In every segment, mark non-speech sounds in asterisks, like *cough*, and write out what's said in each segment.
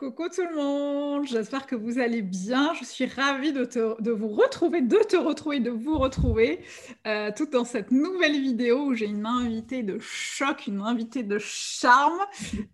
Coucou tout le monde, j'espère que vous allez bien. Je suis ravie de, de, vous retrouver, de te retrouver, de vous retrouver, euh, tout dans cette nouvelle vidéo où j'ai une invitée de choc, une invitée de charme,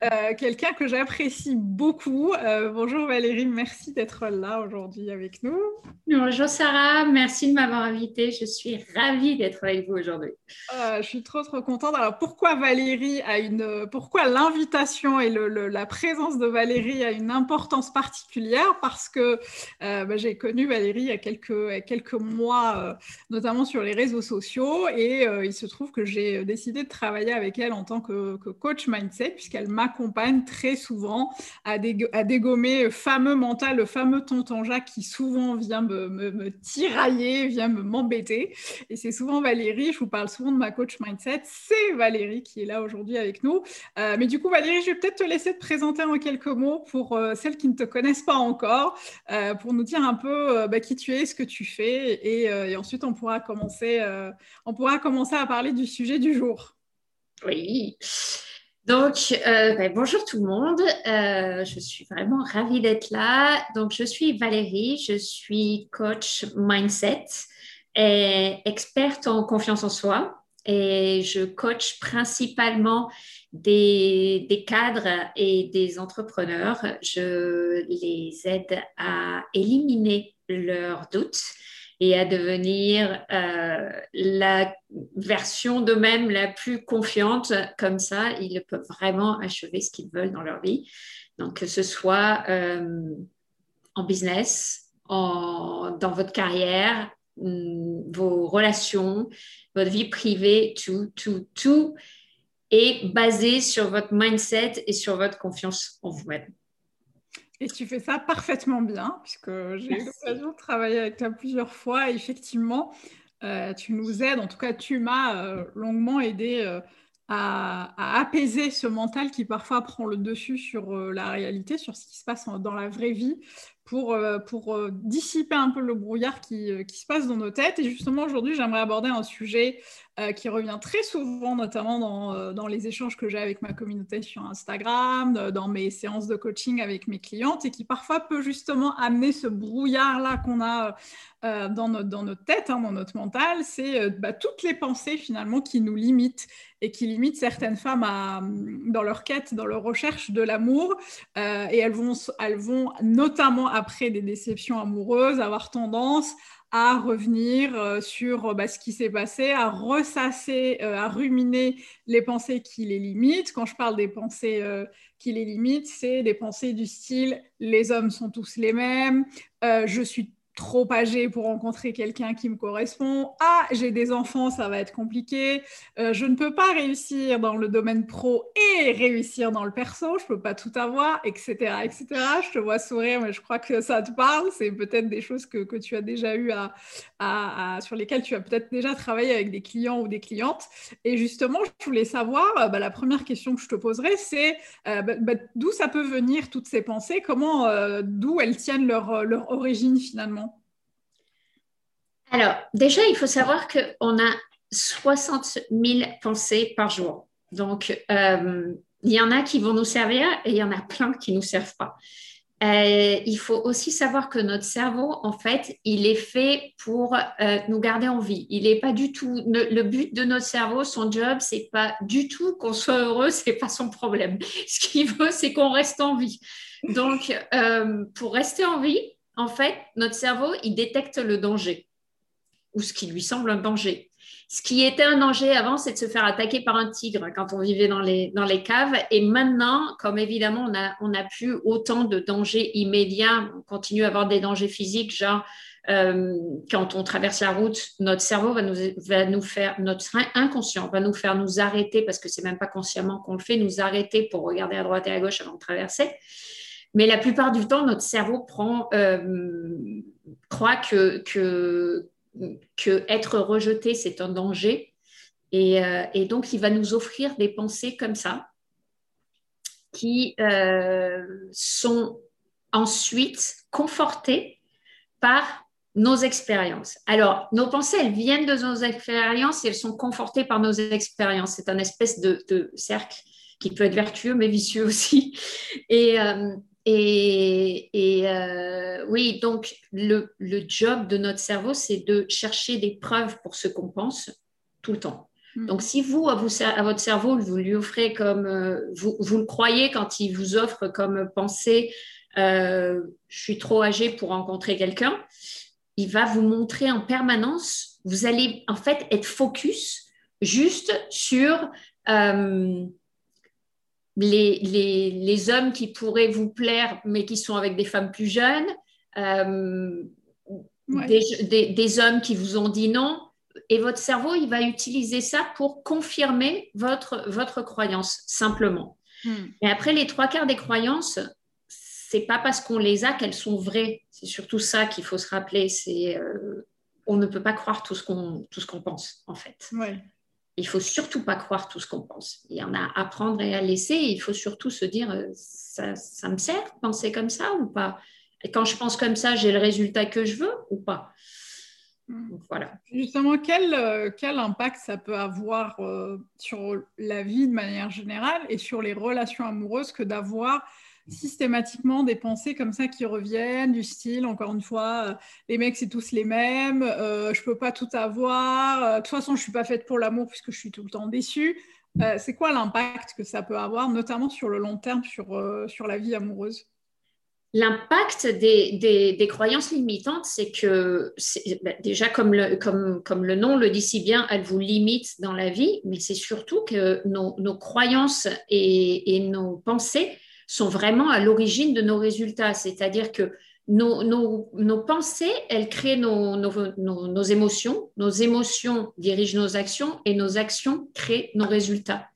euh, quelqu'un que j'apprécie beaucoup. Euh, bonjour Valérie, merci d'être là aujourd'hui avec nous. Bonjour Sarah, merci de m'avoir invitée. Je suis ravie d'être avec vous aujourd'hui. je suis trop trop contente. Alors pourquoi Valérie a une, pourquoi l'invitation et le, la présence de Valérie a une importance particulière parce que euh, bah, j'ai connu Valérie il y a quelques, quelques mois, euh, notamment sur les réseaux sociaux, et euh, il se trouve que j'ai décidé de travailler avec elle en tant que, coach mindset, puisqu'elle m'accompagne très souvent à, dégommer le fameux mental, le fameux tonton Jacques qui souvent vient me, me, tirailler, vient me m'embêter. Et c'est souvent Valérie, je vous parle souvent de ma coach mindset, c'est Valérie qui est là aujourd'hui avec nous. mais du coup, Valérie, je vais peut-être te laisser te présenter en quelques mots pour euh, celles qui ne te connaissent pas encore, euh, pour nous dire un peu euh, bah, qui tu es, ce que tu fais, et, ensuite on pourra, commencer, on pourra commencer à parler du sujet du jour. Oui. Donc, ben, bonjour tout le monde. je suis vraiment ravie d'être là. Donc, je suis Valérie, je suis coach mindset et experte en confiance en soi. Et je coach principalement des, cadres et des entrepreneurs. Je les aide à éliminer leurs doutes et à devenir euh, la version d'eux-mêmes la plus confiante. Comme ça, ils peuvent vraiment achever ce qu'ils veulent dans leur vie. Donc, que ce soit euh, en business, dans votre carrière, mm, vos relations, votre vie privée, tout, tout, tout et basé sur votre mindset et sur votre confiance en vous-même. Et tu fais ça parfaitement bien, puisque j'ai eu l'occasion de travailler avec toi plusieurs fois. effectivement, euh, tu nous aides, en tout cas, tu m'as euh, longuement aidé euh, à, apaiser ce mental qui parfois prend le dessus sur la réalité, sur ce qui se passe dans la vraie vie, pour, pour dissiper un peu le brouillard qui, qui, se passe dans nos têtes. Et justement, aujourd'hui, j'aimerais aborder un sujet euh, qui revient très souvent, notamment dans, euh, dans les échanges que j'ai avec ma communauté sur Instagram, dans mes séances de coaching avec mes clientes, et qui parfois peut justement amener ce brouillard-là qu'on a euh, dans, notre, dans notre tête, hein, dans notre mental, c'est bah, toutes les pensées finalement qui nous limitent et qui limitent certaines femmes à, dans leur quête, dans leur recherche de l'amour. et elles vont, elles vont, notamment après des déceptions amoureuses, avoir tendance à revenir euh, sur euh, bah, ce qui s'est passé, à ressasser, euh, à ruminer les pensées qui les limitent. Quand je parle des pensées qui les limitent, c'est des pensées du style les hommes sont tous les mêmes, je suis trop âgée pour rencontrer quelqu'un qui me correspond. Ah, j'ai des enfants, ça va être compliqué. Euh, je ne peux pas réussir dans le domaine pro et réussir dans le perso. Je peux pas tout avoir, etc., etc. Je te vois sourire, mais je crois que ça te parle. C'est peut-être des choses que, que, tu as déjà eu à, à, sur lesquelles tu as peut-être déjà travaillé avec des clients ou des clientes. Et justement, je voulais savoir, euh, bah, la première question que je te poserai, c'est euh, bah, bah, d'où ça peut venir toutes ces pensées, comment, d'où elles tiennent leur, leur origine finalement? Alors, déjà, il faut savoir qu'on a 60 000 pensées par jour. Donc, euh, il y en a qui vont nous servir et il y en a plein qui ne nous servent pas. Euh, il faut aussi savoir que notre cerveau, en fait, il est fait pour euh, nous garder en vie. Il n'est pas du tout le, but de notre cerveau, son job, c'est pas du tout qu'on soit heureux, *laughs* c'est pas son problème. Ce qu'il veut, c'est qu'on reste en vie. Donc, pour rester en vie, en fait, notre cerveau, il détecte le danger ou ce qui lui semble un danger. Ce qui était un danger avant, c'est de se faire attaquer par un tigre quand on vivait dans les, dans les caves. Et maintenant, comme évidemment, on n'a on a plus autant de dangers immédiats, on continue à avoir des dangers physiques, genre quand on traverse la route, notre cerveau va nous, va nous faire, notre inconscient va nous faire nous arrêter, parce que c'est même pas consciemment qu'on le fait, nous arrêter pour regarder à droite et à gauche avant de traverser. Mais la plupart du temps, notre cerveau prend, croit que, que, que être rejeté, c'est un danger. Et, et, donc, il va nous offrir des pensées comme ça qui euh, sont ensuite confortées par nos expériences. Alors, nos pensées, elles viennent de nos expériences et elles sont confortées par nos expériences. C'est un espèce de, cercle qui peut être vertueux mais vicieux aussi. Et, euh, et, euh, oui, donc le, le, job de notre cerveau, c'est de chercher des preuves pour ce qu'on pense tout le temps. Mm. Donc, si vous, à, votre cerveau, vous lui offrez comme, euh, vous, le croyez quand il vous offre comme pensée, euh, je suis trop âgé pour rencontrer quelqu'un, il va vous montrer en permanence, vous allez en fait être focus juste sur euh, les, les, hommes qui pourraient vous plaire, mais qui sont avec des femmes plus jeunes, des, des hommes qui vous ont dit non, et votre cerveau, il va utiliser ça pour confirmer votre, votre croyance, simplement. Hmm. Et après, les trois quarts des croyances, c'est pas parce qu'on les a qu'elles sont vraies. C'est surtout ça qu'il faut se rappeler. C'est euh, on ne peut pas croire tout ce qu'on tout ce qu'on pense, en fait. Ouais. Il faut surtout pas croire tout ce qu'on pense. Il y en a à prendre et à laisser. il faut surtout se dire euh, ça, ça me sert de penser comme ça ou pas? Et quand je pense comme ça, j'ai le résultat que je veux ou pas? Mm. voilà. Justement, quel, euh, quel impact ça peut avoir euh, sur la vie de manière générale et sur les relations amoureuses que d'avoir systématiquement des pensées comme ça qui reviennent, du style, encore une fois, euh, les mecs c'est tous les mêmes, je peux pas tout avoir, de toute façon je suis pas faite pour l'amour puisque je suis tout le temps déçue. c'est quoi l'impact que ça peut avoir, notamment sur le long terme, sur, sur la vie amoureuse? L'impact des, croyances limitantes, c'est que bah, déjà, comme le, comme, comme le, nom le dit si bien, elles vous limitent dans la vie, mais c'est surtout que nos, croyances et, nos pensées sont vraiment à l'origine de nos résultats. C'est-à-dire que nos, pensées, elles créent nos, nos, émotions, nos émotions dirigent nos actions et nos actions créent nos résultats.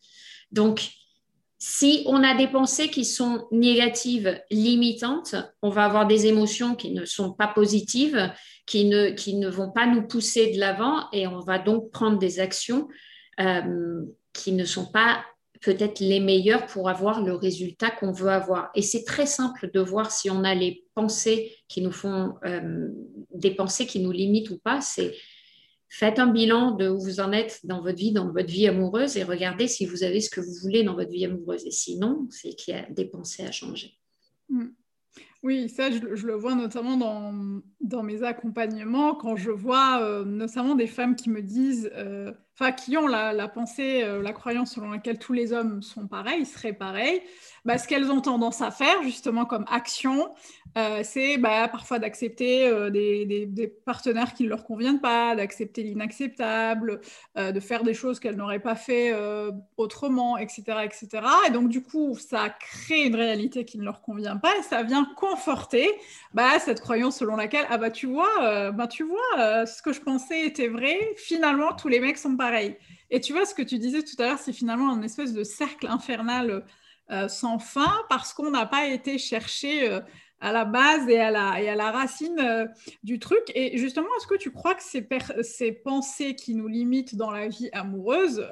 Donc, si on a des pensées qui sont négatives, limitantes, on va avoir des émotions qui ne sont pas positives, qui ne, qui ne vont pas nous pousser de l'avant et on va donc prendre des actions euh, qui ne sont pas peut-être les meilleures pour avoir le résultat qu'on veut avoir. Et c'est très simple de voir si on a les pensées qui nous font, euh, des pensées qui nous limitent ou pas. C'est Faites un bilan de où vous en êtes dans votre vie, dans votre vie amoureuse et regardez si vous avez ce que vous voulez dans votre vie amoureuse. Et sinon, c'est qu'il y a des pensées à changer. Hmm. Oui, ça, je, le vois notamment dans, dans, mes accompagnements, quand je vois euh, notamment des femmes qui me disent, euh, qui ont la, pensée, euh, la croyance selon laquelle tous les hommes sont pareils, seraient pareils, bah, ce qu'elles ont tendance à faire, justement, comme action, euh, c'est bah, parfois d'accepter euh, des, partenaires qui ne leur conviennent pas, d'accepter l'inacceptable, de faire des choses qu'elles n'auraient pas fait autrement, etc., etc. Et donc, du coup, ça crée une réalité qui ne leur convient pas et ça vient conforter bah, cette croyance selon laquelle, ah bah tu vois, bah, tu vois, ce que je pensais était vrai, finalement, tous les mecs sont pareils. Et tu vois, ce que tu disais tout à l'heure, c'est finalement un espèce de cercle infernal euh, sans fin parce qu'on n'a pas été chercher euh, à la base et à la, et à la racine euh, du truc. Et justement, est-ce que tu crois que ces, ces, pensées qui nous limitent dans la vie amoureuse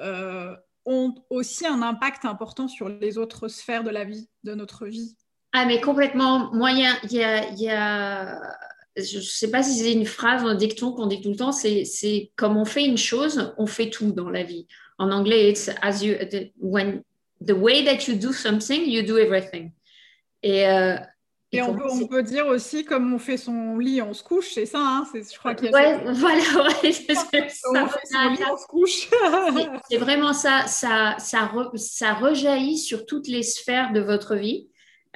ont aussi un impact important sur les autres sphères de la vie, de notre vie? Ah, mais complètement. Moyen, il y a, y a je ne sais pas si c'est une phrase, un dicton qu'on dit tout le temps, c'est comme on fait une chose, on fait tout dans la vie. En anglais, it's as you, when, the way that you do something, you do everything. Et, euh, et, on, peut, on, peut, dire aussi, comme on fait son lit, on se couche, c'est ça, hein je crois qu'il y a ouais, voilà, *laughs* ouais, ça. *laughs* On se couche. c'est vraiment ça, ça, ça, ça, rejaillit sur toutes les sphères de votre vie.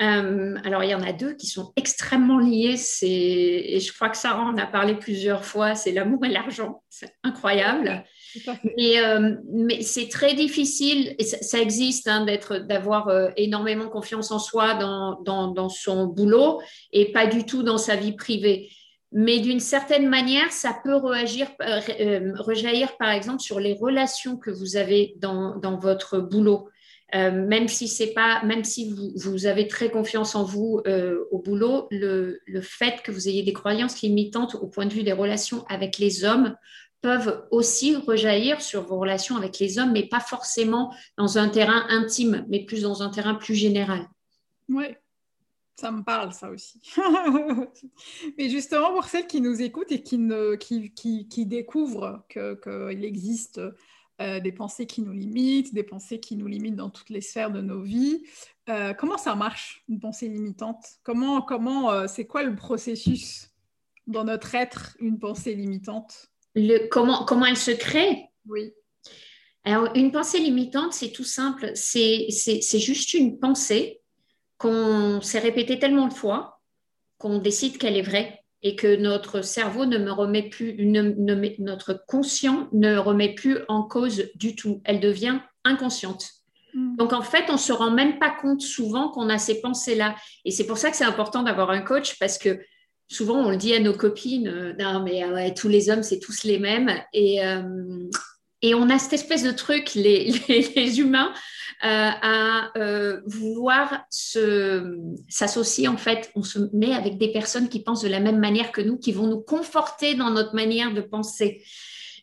Euh, alors, il y en a deux qui sont extrêmement liés, et je crois que Sarah en a parlé plusieurs fois, c'est l'amour et l'argent. C'est incroyable. Euh, mais c'est très difficile, et ça, existe, hein, d'être, d'avoir euh, énormément confiance en soi dans, dans, son boulot et pas du tout dans sa vie privée. mais d'une certaine manière, ça peut réagir, rejaillir, par exemple, sur les relations que vous avez dans, dans votre boulot. Euh, même si c'est pas, même si vous, avez très confiance en vous euh, au boulot, le, fait que vous ayez des croyances limitantes au point de vue des relations avec les hommes peuvent aussi rejaillir sur vos relations avec les hommes, mais pas forcément dans un terrain intime, mais plus dans un terrain plus général. Oui, ça me parle, ça aussi. *laughs* mais justement, pour celles qui nous écoutent et qui, qui, qui, qui découvrent qu'il existe euh, des pensées qui nous limitent, des pensées qui nous limitent dans toutes les sphères de nos vies. Euh, comment ça marche, une pensée limitante? Comment, comment, euh, c'est quoi le processus dans notre être, une pensée limitante? Le, comment, comment elle se crée? Oui. Alors, une pensée limitante, c'est tout simple. C'est juste une pensée qu'on s'est répétée tellement de fois qu'on décide qu'elle est vraie et que notre cerveau ne me remet plus, notre conscient ne remet plus en cause du tout. Elle devient inconsciente. Mm. Donc en fait, on se rend même pas compte souvent qu'on a ces pensées-là. Et c'est pour ça que c'est important d'avoir un coach parce que souvent on le dit à nos copines, euh, non mais ah ouais, tous les hommes c'est tous les mêmes. Et, euh, et on a cette espèce de truc, les, *laughs* humains, euh, à euh, vouloir s'associer. En fait, on se met avec des personnes qui pensent de la même manière que nous, qui vont nous conforter dans notre manière de penser.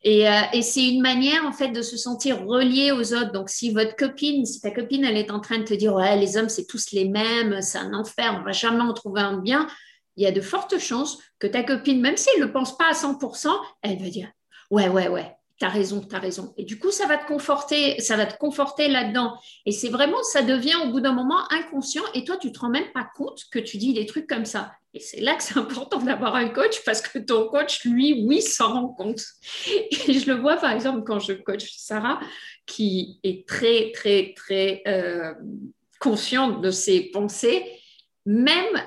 Et, euh, et c'est une manière, en fait, de se sentir relié aux autres. Donc, si votre copine, si ta copine, elle est en train de te dire, ouais, les hommes, c'est tous les mêmes, c'est un enfer, on va jamais en trouver un bien, il y a de fortes chances que ta copine, même si elle ne pense pas à 100%, elle va dire, ouais, ouais, ouais, T'as raison, t'as raison. Et du coup, ça va te conforter, ça va te conforter là-dedans. Et c'est vraiment, ça devient au bout d'un moment inconscient. Et toi, tu te rends même pas compte que tu dis des trucs comme ça. Et c'est là que c'est *laughs* important d'avoir un coach parce que ton coach, lui, oui, s'en rend compte. Et je le vois, par exemple, quand je coach Sarah, qui est très, très, très euh, consciente de ses pensées, même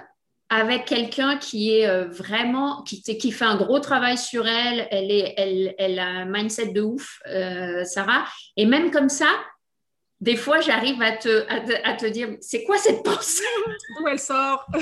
avec quelqu'un qui est euh, vraiment, qui, qui fait un gros travail sur elle, elle, est, elle, elle a un mindset de ouf, euh, Sarah. Et même comme ça, des fois, j'arrive à te, à te, dire, c'est quoi cette pensée? *laughs* D'où elle sort? *laughs*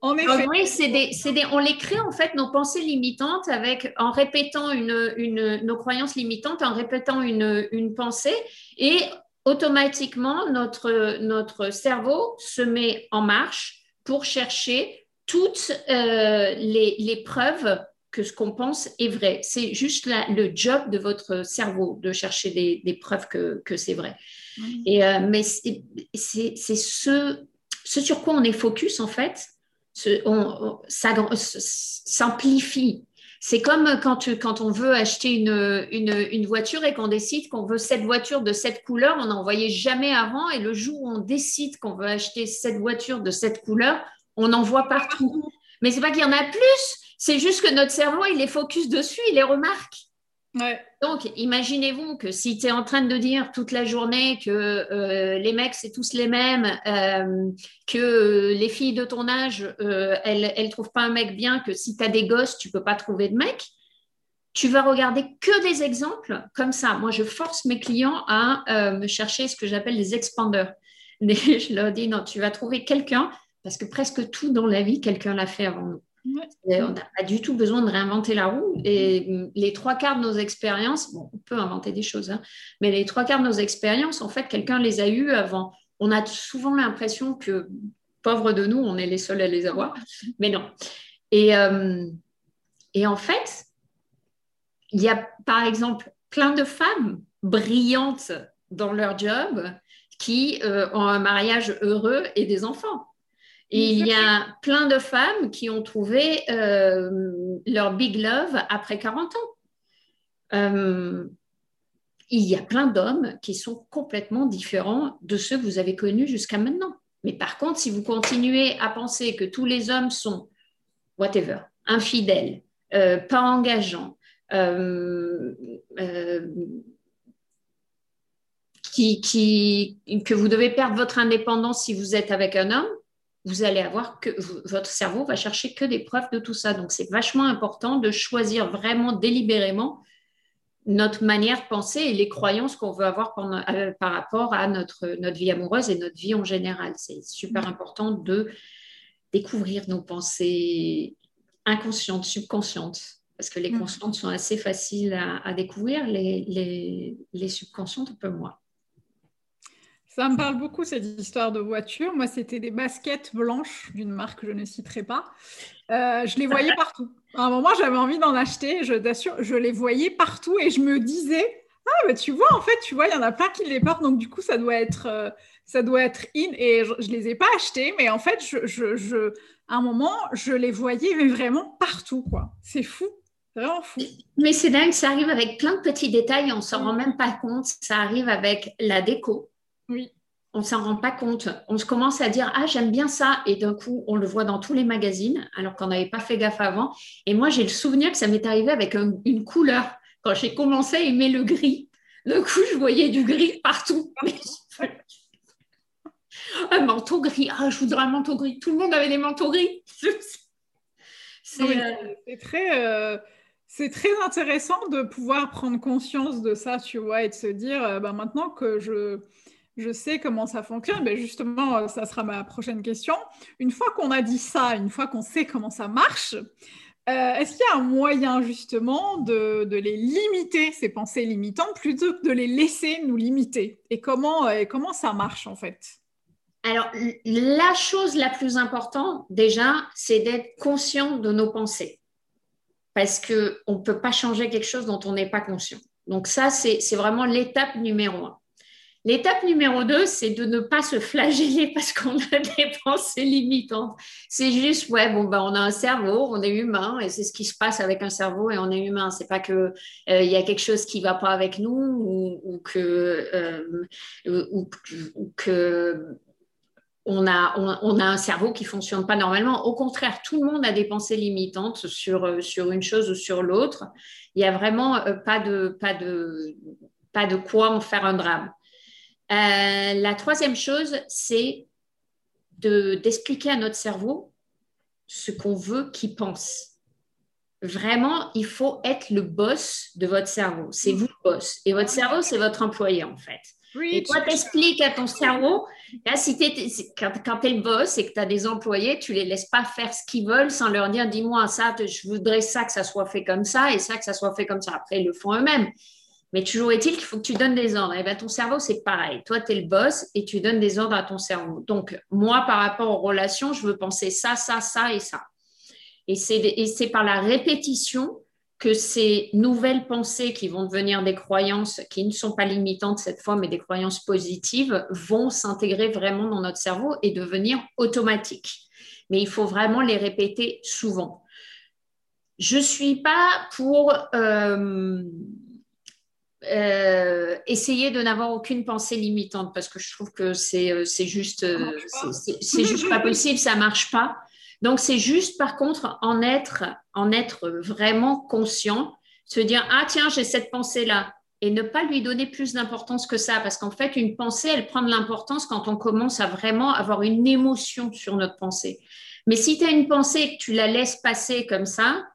En effet. oui, c'est des, des, on les crée en fait, nos pensées limitantes, avec, en répétant une, une, nos croyances limitantes, en répétant une, une pensée. Et automatiquement, notre, notre cerveau se met en marche pour chercher toutes euh, les, les, preuves que ce qu'on pense est vrai. C'est juste le job de votre cerveau de chercher des, des preuves que, que c'est vrai. Et, euh, mais c'est ce, ce sur quoi on est focus, en fait, ce, on, ça s'amplifie c'est comme quand, on veut acheter une, voiture et qu'on décide qu'on veut cette voiture de cette couleur, on n'en voyait jamais avant. Et le jour où on décide qu'on veut acheter cette voiture de cette couleur, on en voit partout. Mais c'est pas qu'il y en a plus, c'est juste que notre cerveau, il est focus dessus, il les remarque. Donc, imaginez-vous que si tu es en train de dire toute la journée que euh, les mecs, c'est tous les mêmes, euh, que les filles de ton âge, euh, elles ne trouvent pas un mec bien, que si tu as des gosses, tu peux pas trouver de mec, tu vas regarder que des exemples comme ça. Moi, je force mes clients à me chercher ce que j'appelle des expandeurs. *laughs* je leur dis, non, tu vas trouver quelqu'un, parce que presque tout dans la vie, quelqu'un l'a fait avant nous. On n'a pas du tout besoin de réinventer la roue. Et les trois quarts de nos expériences, on peut inventer des choses, hein, mais les trois quarts de nos expériences, en fait, quelqu'un les a eues avant. On a souvent l'impression que, pauvres de nous, on est les seuls à les avoir, mais non. Et, euh, et en fait, il y a par exemple plein de femmes brillantes dans leur job qui euh, ont un mariage heureux et des enfants. Et il y a plein de femmes qui ont trouvé euh, leur big love après 40 ans. Euh, il y a plein d'hommes qui sont complètement différents de ceux que vous avez connus jusqu'à maintenant. Mais par contre, si vous continuez à penser que tous les hommes sont whatever, infidèles, euh, pas engageants, qui, que vous devez perdre votre indépendance si vous êtes avec un homme, vous allez avoir que votre cerveau va chercher que des preuves de tout ça. Donc, c'est vachement important de choisir vraiment délibérément notre manière de penser et les croyances qu'on veut avoir euh, par, rapport à notre, notre vie amoureuse et notre vie en général. C'est super important de découvrir nos pensées inconscientes, subconscientes. Parce que les mm. conscientes sont assez faciles à, découvrir, les, les, les subconscientes un peu moins. Ça me parle beaucoup cette histoire de voiture. Moi, c'était des baskets blanches d'une marque que je ne citerai pas. Euh, je les voyais partout. À un moment, j'avais envie d'en acheter. Je t'assure, je les voyais partout et je me disais, ah, bah, tu vois, en fait, tu vois, il y en a plein qui les portent. Donc, du coup, ça doit être, euh, ça doit être in. Et je, ne les ai pas achetés, mais en fait, je, je, à un moment, je les voyais mais vraiment partout, quoi. C'est fou. Vraiment fou. Mais c'est dingue, ça arrive avec plein de petits détails, on s'en rend même pas compte. Ça arrive avec la déco oui. On ne s'en rend pas compte. On se commence à dire Ah, j'aime bien ça. Et d'un coup, on le voit dans tous les magazines, alors qu'on n'avait pas fait gaffe avant. Et moi, j'ai le souvenir que ça m'est arrivé avec une couleur. Quand j'ai commencé à aimer le gris, d'un coup, je voyais du gris partout. *laughs* un manteau gris. Ah, je voudrais un manteau gris. Tout le monde avait des manteaux gris. *laughs* Euh, c'est très. Euh, c'est très intéressant de pouvoir prendre conscience de ça, tu vois, et de se dire, euh, bah, maintenant que je, je sais comment ça fonctionne, ben justement, euh, ça sera ma prochaine question. Une fois qu'on a dit ça, une fois qu'on sait comment ça marche, euh, est-ce qu'il y a un moyen justement de, les limiter, ces pensées limitantes, plutôt que de les laisser nous limiter? Et comment, et comment ça marche en fait? Alors, la chose la plus importante, déjà, c'est d'être conscient de nos pensées parce qu'on ne peut pas changer quelque chose dont on n'est pas conscient. Donc ça, c'est vraiment l'étape numéro un. L'étape numéro deux, c'est de ne pas se flageller parce qu'on a *laughs* des pensées limitantes. C'est juste, ouais, bon, ben, on a un cerveau, on est humain, et c'est ce qui se passe avec un cerveau et on est humain. C'est pas que euh, il y a quelque chose qui va pas avec nous ou, que, euh, ou, que on a, on, a un cerveau qui fonctionne pas normalement. Au contraire, tout le monde a des pensées limitantes sur, euh, sur une chose ou sur l'autre. Il n'y a vraiment euh, pas, de, pas, de, pas de quoi en faire un drame. Euh, la troisième chose, c'est d'expliquer à notre cerveau ce qu'on veut qu'il pense. Vraiment, il faut être le boss de votre cerveau. C'est vous le boss. Et votre cerveau, c'est votre employé, en fait. Et toi, t'expliques à ton cerveau, si quand, quand tu es le boss et que tu as des employés, tu les laisses pas faire ce qu'ils veulent sans leur dire, dis-moi ça, je voudrais ça, que ça soit fait comme ça et ça, que ça soit fait comme ça. Après, ils le font eux-mêmes. Mais toujours est-il qu'il faut que tu donnes des ordres. Et bien, ton cerveau, c'est pareil. Toi, tu es le boss et tu donnes des ordres à ton cerveau. Donc, moi, par rapport aux relations, je veux penser ça, ça, ça et ça. Et c'est par la répétition que ces nouvelles pensées qui vont devenir des croyances qui ne sont pas limitantes cette fois, mais des croyances positives, vont s'intégrer vraiment dans notre cerveau et devenir automatiques. Mais il faut vraiment les répéter souvent. Je ne suis pas pour euh, euh, essayer de n'avoir aucune pensée limitante parce que je trouve que c'est euh, juste, c'est juste pas *laughs* possible, ça marche pas. Donc, c'est juste, par contre, en être, en être vraiment conscient, se dire, ah tiens, j'ai cette pensée-là, et ne pas lui donner plus d'importance que ça, parce qu'en fait, une pensée, elle prend de l'importance quand on commence à vraiment avoir une émotion sur notre pensée. Mais si tu as une pensée et que tu la laisses passer comme ça,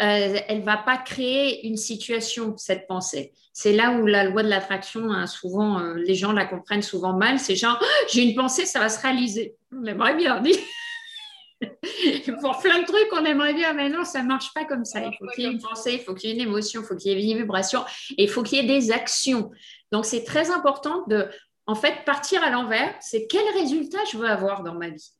euh, elle va pas créer une situation, cette pensée. C'est là où la loi de l'attraction, hein, souvent, euh, les gens la comprennent souvent mal. C'est genre, oh, j'ai une pensée, ça va se réaliser. On aimerait bien *laughs* pour plein de trucs, on aimerait bien, mais non, ça ne marche pas comme ça. Il faut qu'il y ait une pensée, il faut qu'il y ait une émotion, il faut qu'il y ait une vibration et il faut qu'il y ait des actions. Donc, c'est très important de, en fait, partir à l'envers. C'est quel résultat je veux avoir dans ma vie?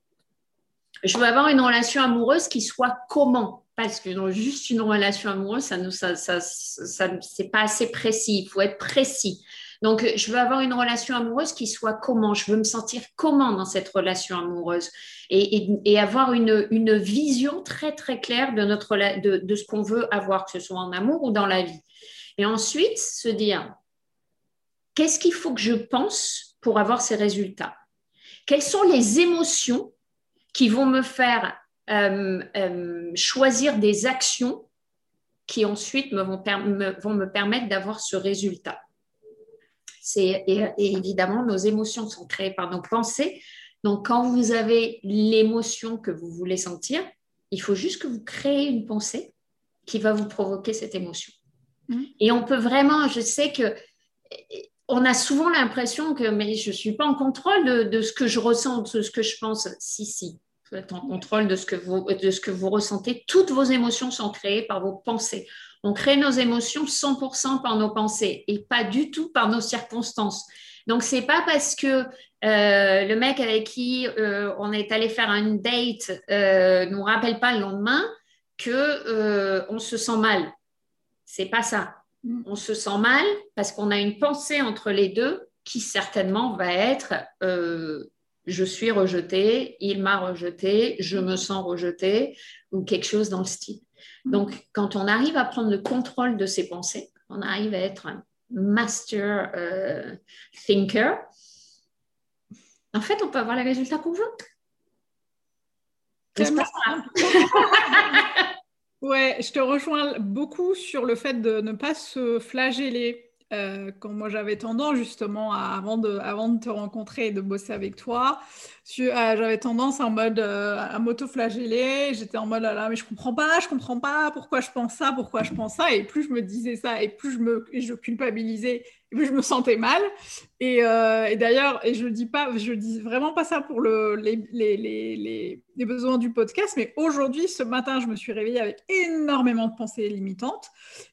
Je veux avoir une relation amoureuse qui soit comment? Parce que juste une relation amoureuse, ça ne ça, ça, c'est pas assez précis. Il faut être précis. Donc, je veux avoir une relation amoureuse qui soit comment? Je veux me sentir comment dans cette relation amoureuse? Et, avoir une, vision très, très claire de, notre, de, ce qu'on veut avoir, que ce soit en amour ou dans la vie. Et ensuite, se dire, qu'est-ce qu'il faut que je pense pour avoir ces résultats? Quelles sont les émotions qui vont me faire choisir des actions qui ensuite me vont, vont me permettre d'avoir ce résultat et, évidemment, nos émotions sont créées par nos pensées. Donc, quand vous avez l'émotion que vous voulez sentir, il faut juste que vous créez une pensée qui va vous provoquer cette émotion. Mmh. Et on peut vraiment, je sais que on a souvent l'impression que mais je ne suis pas en contrôle de, ce que je ressens, de ce que je pense. Si, si. Vous êtes en contrôle de ce, que vous, de ce que vous ressentez. Toutes vos émotions sont créées par vos pensées. On crée nos émotions 100% par nos pensées et pas du tout par nos circonstances. Donc, c'est pas parce que euh, le mec avec qui euh, on est allé faire une date ne nous rappelle pas le lendemain que on se sent mal. C'est pas ça. Mm. On se sent mal parce qu'on a une pensée entre les deux qui certainement va être je suis rejeté, il m'a rejeté, je me sens rejeté ou quelque chose dans le style. Donc, quand on arrive à prendre le contrôle de ses pensées, on arrive à être un master euh, thinker, en fait, on peut avoir les résultats qu'on veut. *laughs* ouais, je te rejoins beaucoup sur le fait de ne pas se flageller euh, quand moi j'avais tendance justement avant, de, avant de te rencontrer et de bosser avec toi, euh, j'avais tendance en mode euh, à m'auto-flageller. J'étais en mode là, là, mais je comprends pas, je comprends pas pourquoi je pense ça, pourquoi je pense ça. Et plus je me disais ça, et plus je me culpabilisais, et plus je me sentais mal. Et, d'ailleurs, et je dis pas, je dis vraiment pas ça pour le, les, les, les, les besoins du podcast, mais aujourd'hui, ce matin, je me suis réveillée avec énormément de pensées limitantes.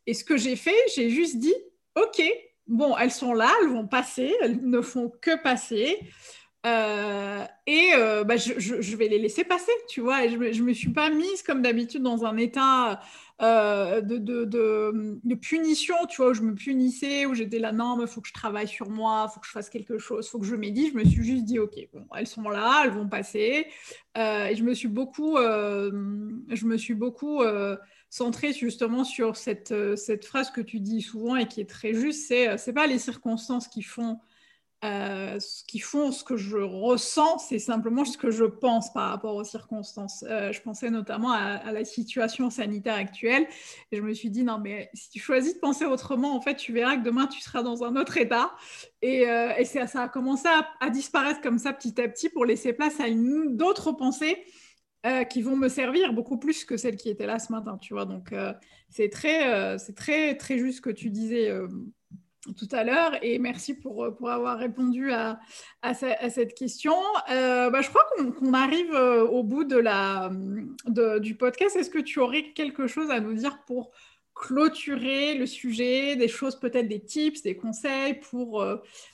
Et ce que j'ai fait, j'ai juste dit ok, bon, elles sont là, elles vont passer, elles ne font que passer. Euh, et euh, bah, je, vais les laisser passer, tu vois. Et je ne me suis pas mise comme d'habitude dans un état euh, de, de, punition, tu vois, où je me punissais, où j'étais là, non, mais faut que je travaille sur moi, il faut que je fasse quelque chose, il faut que je médite. Je me suis juste dit, ok, bon, elles sont là, elles vont passer. et je me suis beaucoup, je me suis beaucoup centré justement sur cette, euh, cette phrase que tu dis souvent et qui est très juste, c'est euh, c'est pas les circonstances qui font euh, ce qui font ce que je ressens, c'est simplement ce que je pense par rapport aux circonstances. je pensais notamment à, la situation sanitaire actuelle et je me suis dit non mais si tu choisis de penser autrement, en fait tu verras que demain tu seras dans un autre état et, et ça, a commencé à, disparaître comme ça petit à petit pour laisser place à d'autres pensées euh, qui vont me servir beaucoup plus que celles qui étaient là ce matin, tu vois. Donc, euh, c'est très, euh, très, très juste ce que tu disais tout à l'heure et merci pour, pour avoir répondu à, à, cette question. Bah, je crois qu'on arrive au bout de la, de, du podcast. Est-ce que tu aurais quelque chose à nous dire pour clôturer le sujet, des choses peut-être des tips, des conseils pour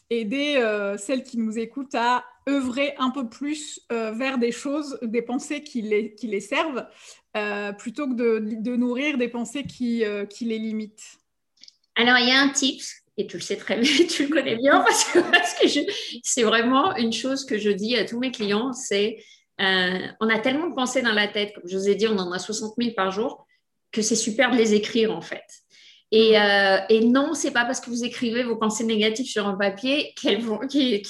aider celles qui nous écoutent à œuvrer un peu plus euh, vers des choses, des pensées qui les, qui les servent, euh, plutôt que de, de, nourrir des pensées qui, euh, qui, les limitent. Alors, il y a un tip, et tu le sais très bien, *laughs* tu le connais bien, parce que c'est vraiment une chose que je dis à tous mes clients, c'est on a tellement de pensées dans la tête, comme je vous ai dit, on en a 60 000 par jour, que c'est super de les écrire en fait. Et, mm. euh, et, non, c'est pas parce que vous écrivez vos pensées négatives sur un papier qu'elles vont, qu'elles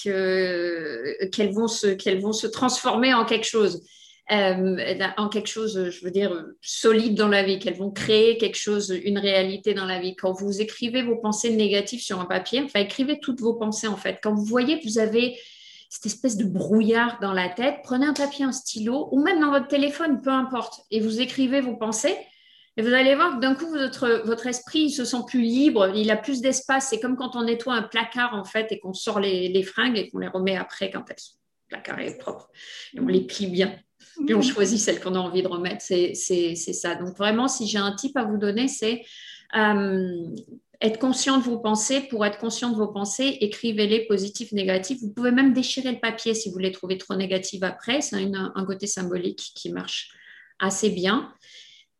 vont, se, qu'elles vont se transformer en quelque chose, euh, en quelque chose, je veux dire, solide dans la vie, qu'elles vont créer quelque chose, une réalité dans la vie. Quand vous écrivez vos pensées négatives sur un papier, enfin, écrivez toutes vos pensées en fait. Quand vous voyez que vous avez cette espèce de brouillard dans la tête, prenez un papier, un stylo, ou même dans votre téléphone, peu importe, et vous écrivez vos pensées et vous allez voir que d'un coup, votre, votre esprit se sent plus libre, il a plus d'espace. C'est comme quand on nettoie un placard, en fait, et qu'on sort les, les fringues et qu'on les remet après quand elles sont, le placard est propre. Et on les plie bien. Et on choisit celles qu'on a envie de remettre. C'est ça. Donc, vraiment, si j'ai un type à vous donner, c'est euh, être conscient de vos pensées. Pour être conscient de vos pensées, écrivez-les positifs, négatifs. Vous pouvez même déchirer le papier si vous les trouvez trop négatifs après. C'est un côté symbolique qui marche assez bien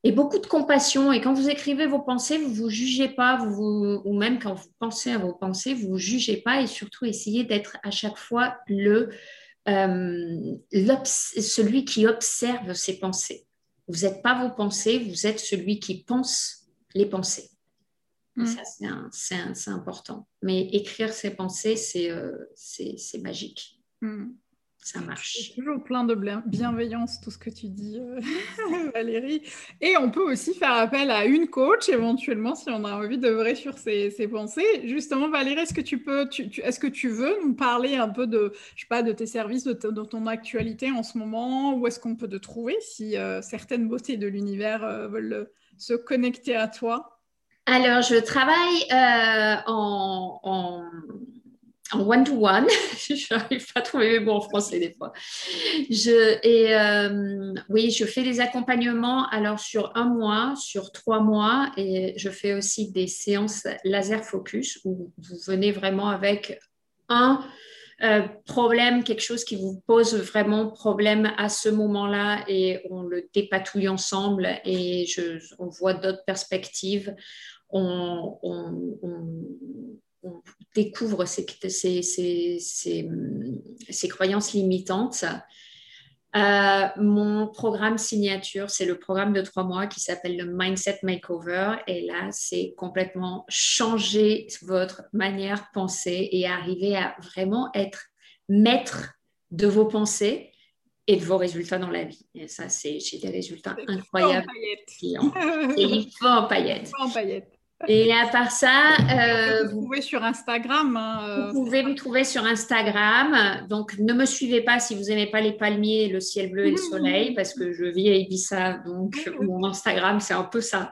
et beaucoup de compassion. Et quand vous écrivez vos pensées, vous ne vous jugez pas, vous, ou même quand vous pensez à vos pensées, vous ne vous jugez pas et surtout essayez d'être à chaque fois le, euh, celui qui observe ses pensées. Vous n'êtes pas vos pensées, vous êtes celui qui pense les pensées. Mm. Ça, c'est important. Mais écrire ses pensées, c'est euh, magique. Mm ça marche. toujours plein de bienveillance, tout ce que tu dis, euh, *laughs* Valérie. Et on peut aussi faire appel à une coach, éventuellement, si on a envie de vrai sur ses, pensées. Justement, Valérie, est-ce que tu peux, est-ce que tu veux nous parler un peu de, je sais pas, de tes services, de, ton actualité en ce moment? Où est-ce qu'on peut te trouver si euh, certaines beautés de l'univers euh, veulent se connecter à toi? Alors, je travaille en en one-to-one. *laughs* je n'arrive pas à trouver mes mots en français des fois. Je, et euh, oui, je fais des accompagnements alors sur un mois, sur trois mois, et je fais aussi des séances laser focus où vous venez vraiment avec un euh, problème, quelque chose qui vous pose vraiment problème à ce moment-là et on le dépatouille ensemble et on voit d'autres perspectives. on découvre ces, croyances limitantes. Euh, mon programme signature, c'est le programme de trois mois qui s'appelle le Mindset Makeover. Et là, c'est complètement changer votre manière de penser et arriver à vraiment être maître de vos pensées et de vos résultats dans la vie. Et ça, c'est j'ai des résultats incroyables. C'est en paillettes. En paillettes. Et *laughs* à part ça, euh, vous, pouvez sur Instagram. Hein, euh, vous pouvez me trouver sur Instagram. Donc, ne me suivez pas si vous n'aimez pas les palmiers, le ciel bleu et le soleil, parce que je vis à Ibiza. Donc, *laughs* mon Instagram, c'est un peu ça.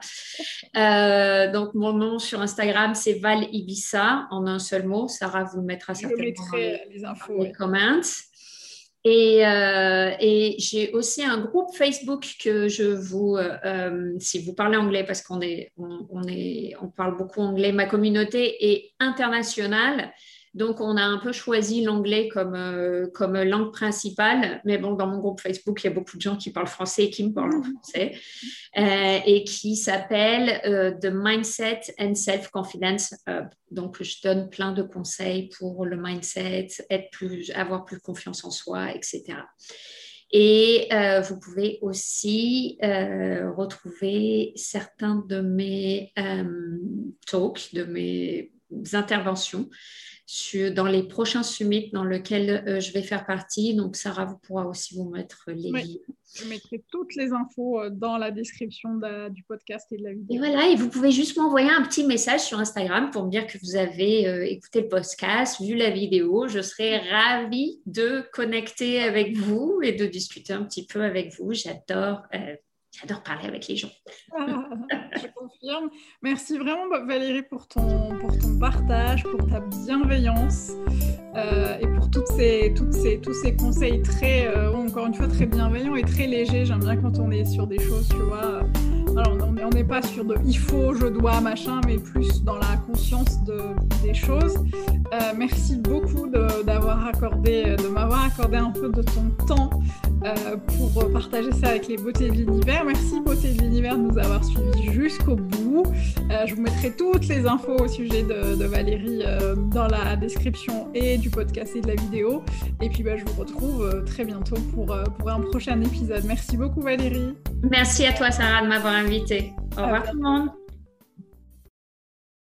Euh, donc, mon nom sur Instagram, c'est Val Ibiza, en un seul mot. Sarah vous le mettra certainement je mettrai les, infos, les comments. Euh, et, j'ai aussi un groupe Facebook que je vous, euh, si vous parlez anglais, parce qu'on est, on, est, on parle beaucoup anglais, ma communauté est internationale. Donc, on a un peu choisi l'anglais comme, euh, comme langue principale. Mais bon, dans mon groupe Facebook, il y a beaucoup de gens qui parlent français et qui me parlent en mmh. français euh, et qui s'appelle euh, The Mindset and Self-Confidence Hub. Donc, je donne plein de conseils pour le mindset, être plus, avoir plus confiance en soi, etc. Et vous pouvez aussi retrouver certains de mes talks, de mes interventions dans les prochains summits dans lesquels euh, je vais faire partie. Donc, Sarah vous pourra aussi vous mettre les liens. Je mettrai toutes les infos euh, dans la description du podcast et de la vidéo. Et voilà, et vous pouvez juste m'envoyer un petit message sur Instagram pour me dire que vous avez euh, écouté le podcast, vu la vidéo. Je serai ravie de connecter avec vous et de discuter un petit peu avec vous. J'adore J'adore parler avec les gens. *laughs* Je confirme. Merci vraiment Valérie pour ton, pour ton partage, pour ta bienveillance euh, et pour toutes ces, toutes ces, tous ces conseils très, euh, encore une fois, très bienveillants et très légers. J'aime bien quand on est sur des choses, tu vois. Alors, on n'est pas sur de il faut, je dois, machin, mais plus dans la conscience de, des choses. Euh, merci beaucoup d'avoir accordé, de m'avoir accordé un peu de ton temps euh, pour partager ça avec les beautés de l'univers. Merci beauté de l'univers de nous avoir suivis jusqu'au bout. Euh, je vous mettrai toutes les infos au sujet de, Valérie euh, dans la description et du podcast et de la vidéo. Et puis bah, je vous retrouve très bientôt pour, pour un prochain épisode. Merci beaucoup Valérie. Merci à toi Sarah de m'avoir invitée. Au revoir tout le monde.